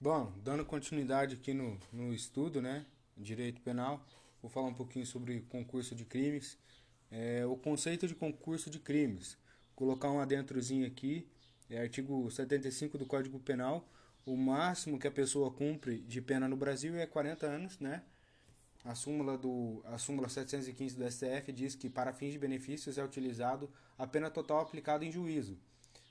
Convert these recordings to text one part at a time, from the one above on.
Bom, dando continuidade aqui no, no estudo, né, direito penal, vou falar um pouquinho sobre concurso de crimes. É, o conceito de concurso de crimes, colocar um adentrozinho aqui, é artigo 75 do Código Penal, o máximo que a pessoa cumpre de pena no Brasil é 40 anos, né? A súmula, do, a súmula 715 do STF diz que para fins de benefícios é utilizado a pena total aplicada em juízo.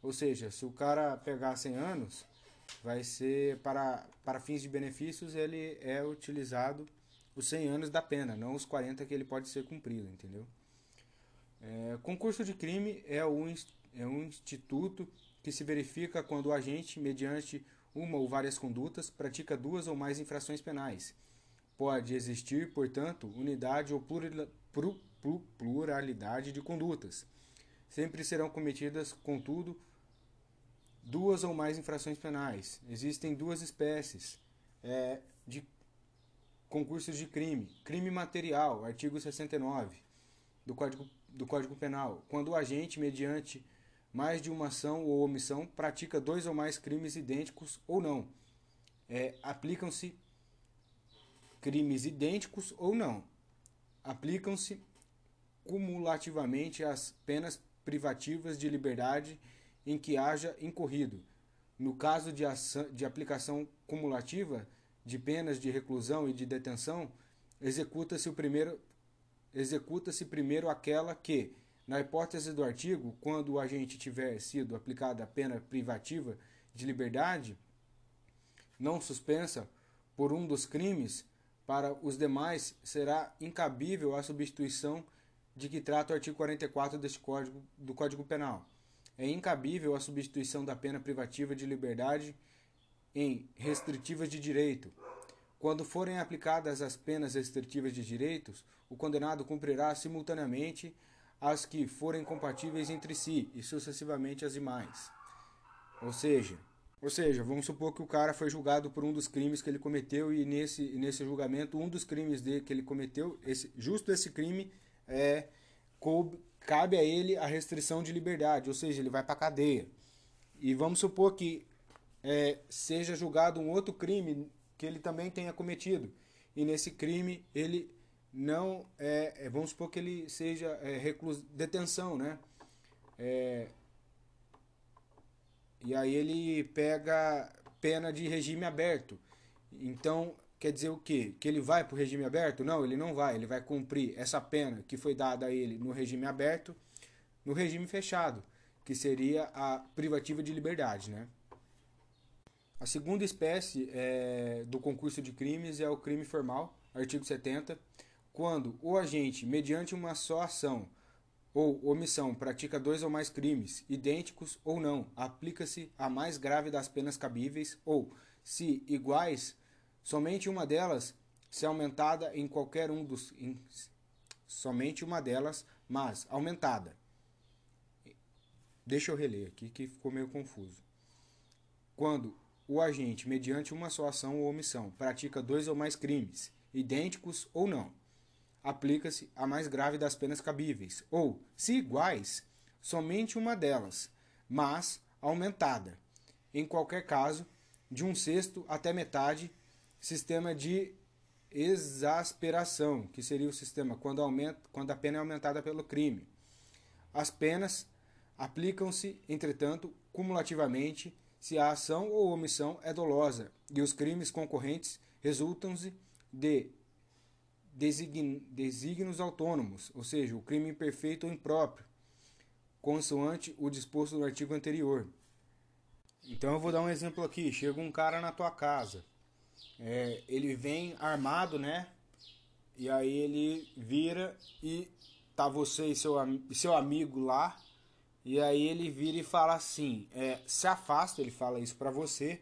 Ou seja, se o cara pegar 100 anos, vai ser para, para fins de benefícios ele é utilizado os 100 anos da pena, não os 40 que ele pode ser cumprido, entendeu? É, concurso de crime é um, é um instituto que se verifica quando o agente, mediante uma ou várias condutas, pratica duas ou mais infrações penais Pode existir, portanto, unidade ou pluralidade de condutas. Sempre serão cometidas, contudo, duas ou mais infrações penais. Existem duas espécies é, de concursos de crime. Crime material, artigo 69 do Código, do Código Penal. Quando o agente, mediante mais de uma ação ou omissão, pratica dois ou mais crimes idênticos ou não. É, Aplicam-se crimes idênticos ou não. Aplicam-se cumulativamente as penas privativas de liberdade em que haja incorrido. No caso de, ação, de aplicação cumulativa de penas de reclusão e de detenção, executa-se primeiro executa-se primeiro aquela que, na hipótese do artigo, quando o agente tiver sido aplicada a pena privativa de liberdade não suspensa por um dos crimes para os demais, será incabível a substituição de que trata o artigo 44 deste código, do Código Penal. É incabível a substituição da pena privativa de liberdade em restritivas de direito. Quando forem aplicadas as penas restritivas de direitos, o condenado cumprirá simultaneamente as que forem compatíveis entre si e sucessivamente as demais. Ou seja, ou seja, vamos supor que o cara foi julgado por um dos crimes que ele cometeu e nesse, nesse julgamento, um dos crimes dele que ele cometeu, esse, justo esse crime, é, coube, cabe a ele a restrição de liberdade, ou seja, ele vai para cadeia. E vamos supor que é, seja julgado um outro crime que ele também tenha cometido. E nesse crime ele não é, é vamos supor que ele seja é, recluso, detenção, né? É, e aí ele pega pena de regime aberto. Então, quer dizer o quê? Que ele vai para o regime aberto? Não, ele não vai. Ele vai cumprir essa pena que foi dada a ele no regime aberto, no regime fechado, que seria a privativa de liberdade, né? A segunda espécie é, do concurso de crimes é o crime formal, artigo 70, quando o agente, mediante uma só ação, ou omissão pratica dois ou mais crimes, idênticos ou não, aplica-se a mais grave das penas cabíveis, ou, se iguais, somente uma delas, se aumentada em qualquer um dos. Em, somente uma delas, mas aumentada. Deixa eu reler aqui que ficou meio confuso. Quando o agente, mediante uma só ação ou omissão, pratica dois ou mais crimes, idênticos ou não, aplica-se a mais grave das penas cabíveis, ou, se iguais, somente uma delas, mas aumentada. Em qualquer caso, de um sexto até metade, sistema de exasperação, que seria o sistema quando, aumenta, quando a pena é aumentada pelo crime. As penas aplicam-se, entretanto, cumulativamente se a ação ou omissão é dolosa e os crimes concorrentes resultam-se de desígnios autônomos, ou seja, o crime imperfeito ou impróprio, consoante o disposto no artigo anterior. Então eu vou dar um exemplo aqui. Chega um cara na tua casa, é, ele vem armado, né? E aí ele vira e tá você e seu, seu amigo lá. E aí ele vira e fala assim, é, se afasta, ele fala isso para você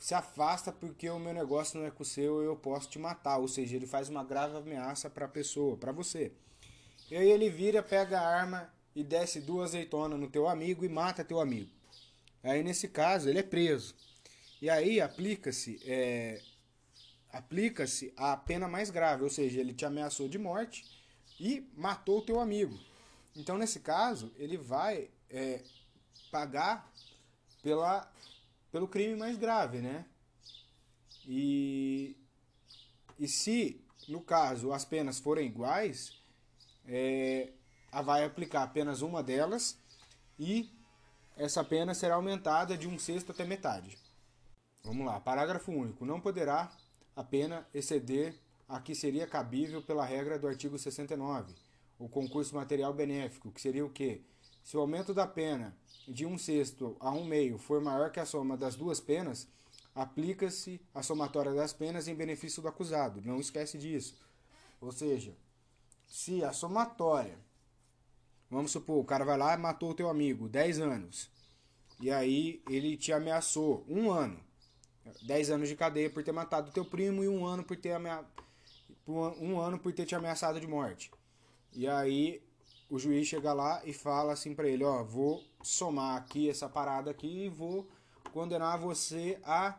se afasta porque o meu negócio não é com o seu, eu posso te matar. Ou seja, ele faz uma grave ameaça para a pessoa, para você. E aí ele vira, pega a arma e desce duas azeitonas no teu amigo e mata teu amigo. Aí nesse caso ele é preso. E aí aplica-se é, aplica-se a pena mais grave, ou seja, ele te ameaçou de morte e matou o teu amigo. Então nesse caso ele vai é, pagar pela pelo crime mais grave, né? E, e se, no caso, as penas forem iguais, é, vai aplicar apenas uma delas e essa pena será aumentada de um sexto até metade. Vamos lá, parágrafo único. Não poderá a pena exceder a que seria cabível pela regra do artigo 69, o concurso material benéfico, que seria o quê? Se o aumento da pena de um sexto a um meio for maior que a soma das duas penas, aplica-se a somatória das penas em benefício do acusado. Não esquece disso. Ou seja, se a somatória, vamos supor, o cara vai lá e matou o teu amigo, 10 anos, e aí ele te ameaçou um ano, 10 anos de cadeia por ter matado teu primo e um ano por ter amea... um ano por ter te ameaçado de morte. E aí o juiz chega lá e fala assim para ele, ó, vou somar aqui essa parada aqui e vou condenar você a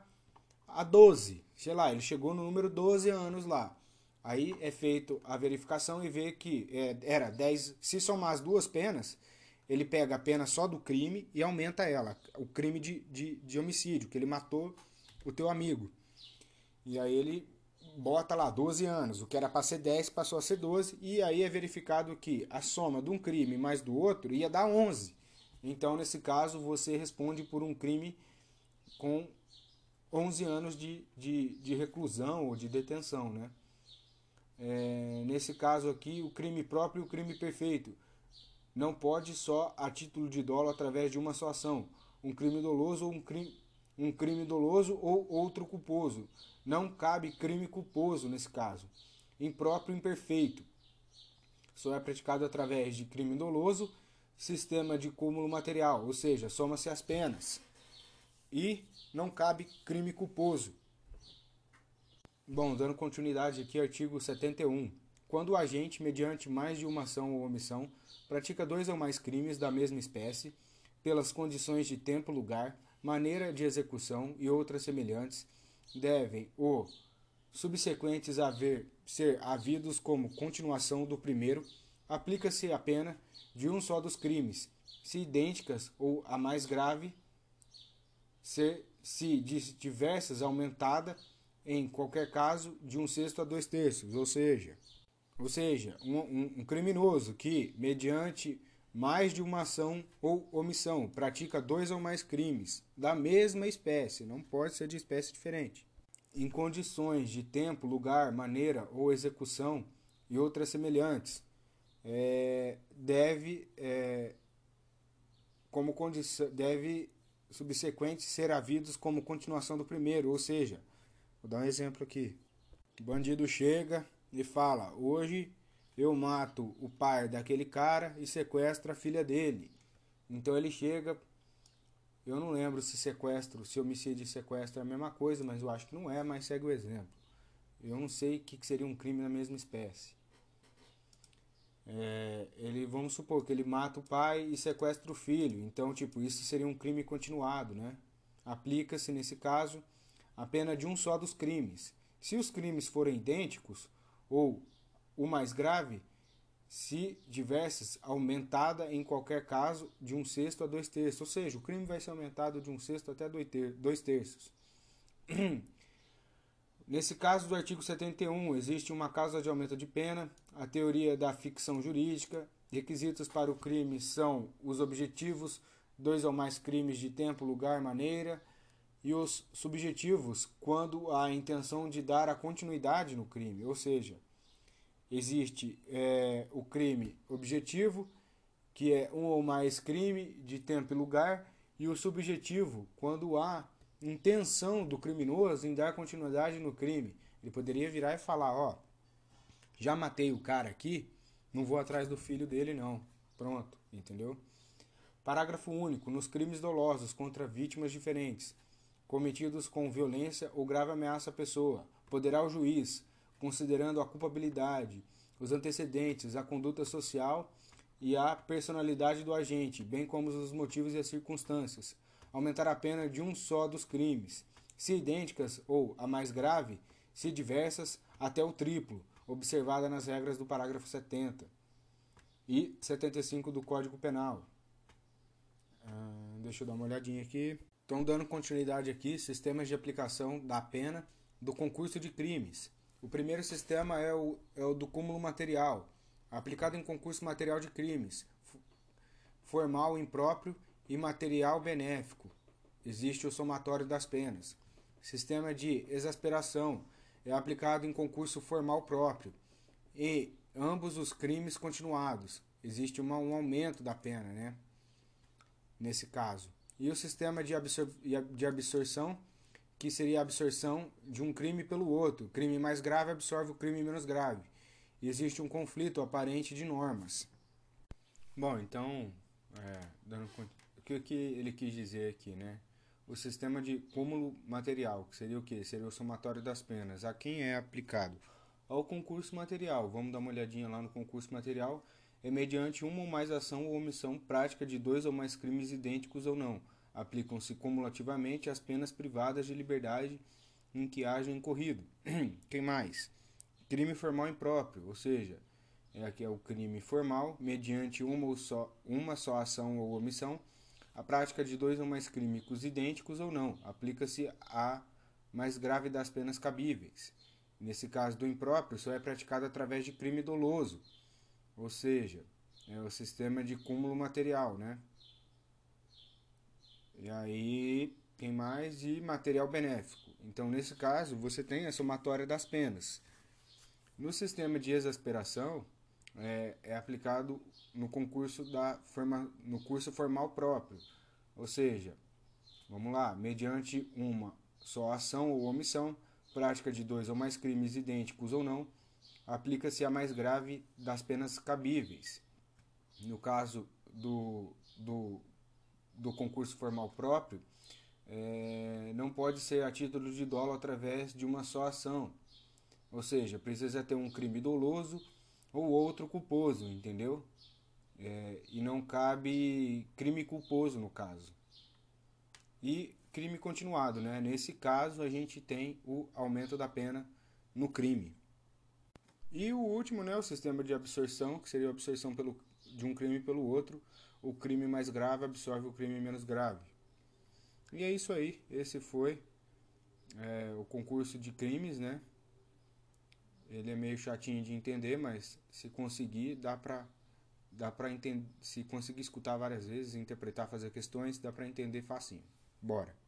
a 12. Sei lá, ele chegou no número 12 anos lá. Aí é feito a verificação e vê que é, era 10. Se somar as duas penas, ele pega a pena só do crime e aumenta ela. O crime de, de, de homicídio, que ele matou o teu amigo. E aí ele bota lá 12 anos. O que era para ser 10 passou a ser 12. E aí é verificado que a soma de um crime mais do outro ia dar 11. Então, nesse caso, você responde por um crime com 11 anos de, de, de reclusão ou de detenção, né? É, nesse caso aqui, o crime próprio e o crime perfeito. Não pode só a título de dolo através de uma só ação. Um crime doloso ou um crime, um crime doloso ou outro culposo. Não cabe crime culposo nesse caso. Impróprio imperfeito. Só é praticado através de crime doloso, sistema de cúmulo material, ou seja, soma-se as penas. E não cabe crime culposo. Bom, dando continuidade aqui, artigo 71. Quando o agente, mediante mais de uma ação ou omissão, pratica dois ou mais crimes da mesma espécie, pelas condições de tempo, lugar, maneira de execução e outras semelhantes, devem o subsequentes haver ser havidos como continuação do primeiro, aplica-se a pena de um só dos crimes, se idênticas ou a mais grave, ser se diversas aumentada em qualquer caso, de um sexto a dois terços, ou seja, ou seja, um, um, um criminoso que, mediante mais de uma ação ou omissão, pratica dois ou mais crimes da mesma espécie, não pode ser de espécie diferente, em condições de tempo, lugar, maneira ou execução e outras semelhantes, é, deve, é, como condição, deve subsequente ser havidos como continuação do primeiro, ou seja, Vou dar um exemplo aqui. O bandido chega e fala: Hoje eu mato o pai daquele cara e sequestro a filha dele. Então ele chega. Eu não lembro se sequestro, se homicídio e sequestro é a mesma coisa, mas eu acho que não é, mas segue o exemplo. Eu não sei o que seria um crime na mesma espécie. É, ele vamos supor que ele mata o pai e sequestra o filho então tipo isso seria um crime continuado né aplica-se nesse caso a pena de um só dos crimes. Se os crimes forem idênticos, ou o mais grave, se diversas, aumentada em qualquer caso de um sexto a dois terços. Ou seja, o crime vai ser aumentado de um sexto até dois terços. Nesse caso do artigo 71, existe uma causa de aumento de pena, a teoria da ficção jurídica, requisitos para o crime são os objetivos, dois ou mais crimes de tempo, lugar, maneira, e os subjetivos quando a intenção de dar a continuidade no crime, ou seja, existe é, o crime objetivo, que é um ou mais crime de tempo e lugar, e o subjetivo quando há intenção do criminoso em dar continuidade no crime. Ele poderia virar e falar, ó, já matei o cara aqui, não vou atrás do filho dele não. Pronto, entendeu? Parágrafo único. Nos crimes dolosos contra vítimas diferentes, cometidos com violência ou grave ameaça à pessoa. Poderá o juiz, considerando a culpabilidade, os antecedentes, a conduta social e a personalidade do agente, bem como os motivos e as circunstâncias, aumentar a pena de um só dos crimes, se idênticas ou, a mais grave, se diversas, até o triplo, observada nas regras do parágrafo 70 e 75 do Código Penal. Ah, deixa eu dar uma olhadinha aqui. Então, dando continuidade aqui, sistemas de aplicação da pena do concurso de crimes. O primeiro sistema é o, é o do cúmulo material, aplicado em concurso material de crimes, formal impróprio e material benéfico. Existe o somatório das penas. Sistema de exasperação é aplicado em concurso formal próprio e ambos os crimes continuados. Existe uma, um aumento da pena, né? Nesse caso. E o sistema de, absor de absorção, que seria a absorção de um crime pelo outro. O crime mais grave absorve o crime menos grave. E existe um conflito aparente de normas. Bom, então, é, dando, o que, que ele quis dizer aqui, né? O sistema de cúmulo material, que seria o que? Seria o somatório das penas. A quem é aplicado? Ao concurso material. Vamos dar uma olhadinha lá no concurso material. É mediante uma ou mais ação ou omissão prática de dois ou mais crimes idênticos ou não. Aplicam-se cumulativamente as penas privadas de liberdade em que haja incorrido. Quem mais? Crime formal impróprio, ou seja, é aqui é o crime formal, mediante uma, ou só, uma só ação ou omissão, a prática de dois ou mais crimes idênticos ou não, aplica-se a mais grave das penas cabíveis. Nesse caso do impróprio, só é praticado através de crime doloso, ou seja, é o sistema de cúmulo material, né? E aí tem mais de material benéfico. Então, nesse caso, você tem a somatória das penas. No sistema de exasperação, é, é aplicado no concurso da forma, no curso formal próprio. Ou seja, vamos lá, mediante uma só ação ou omissão, prática de dois ou mais crimes idênticos ou não, aplica-se a mais grave das penas cabíveis. No caso do, do, do concurso formal próprio, é, não pode ser a título de dolo através de uma só ação. Ou seja, precisa ter um crime doloso ou outro culposo, entendeu? É, e não cabe crime culposo no caso. E crime continuado, né? Nesse caso a gente tem o aumento da pena no crime. E o último, né, o sistema de absorção, que seria a absorção pelo, de um crime pelo outro. O crime mais grave absorve o crime menos grave. E é isso aí. Esse foi é, o concurso de crimes, né? Ele é meio chatinho de entender, mas se conseguir, dá pra, dá pra entender. Se conseguir escutar várias vezes, interpretar, fazer questões, dá pra entender facinho. Bora!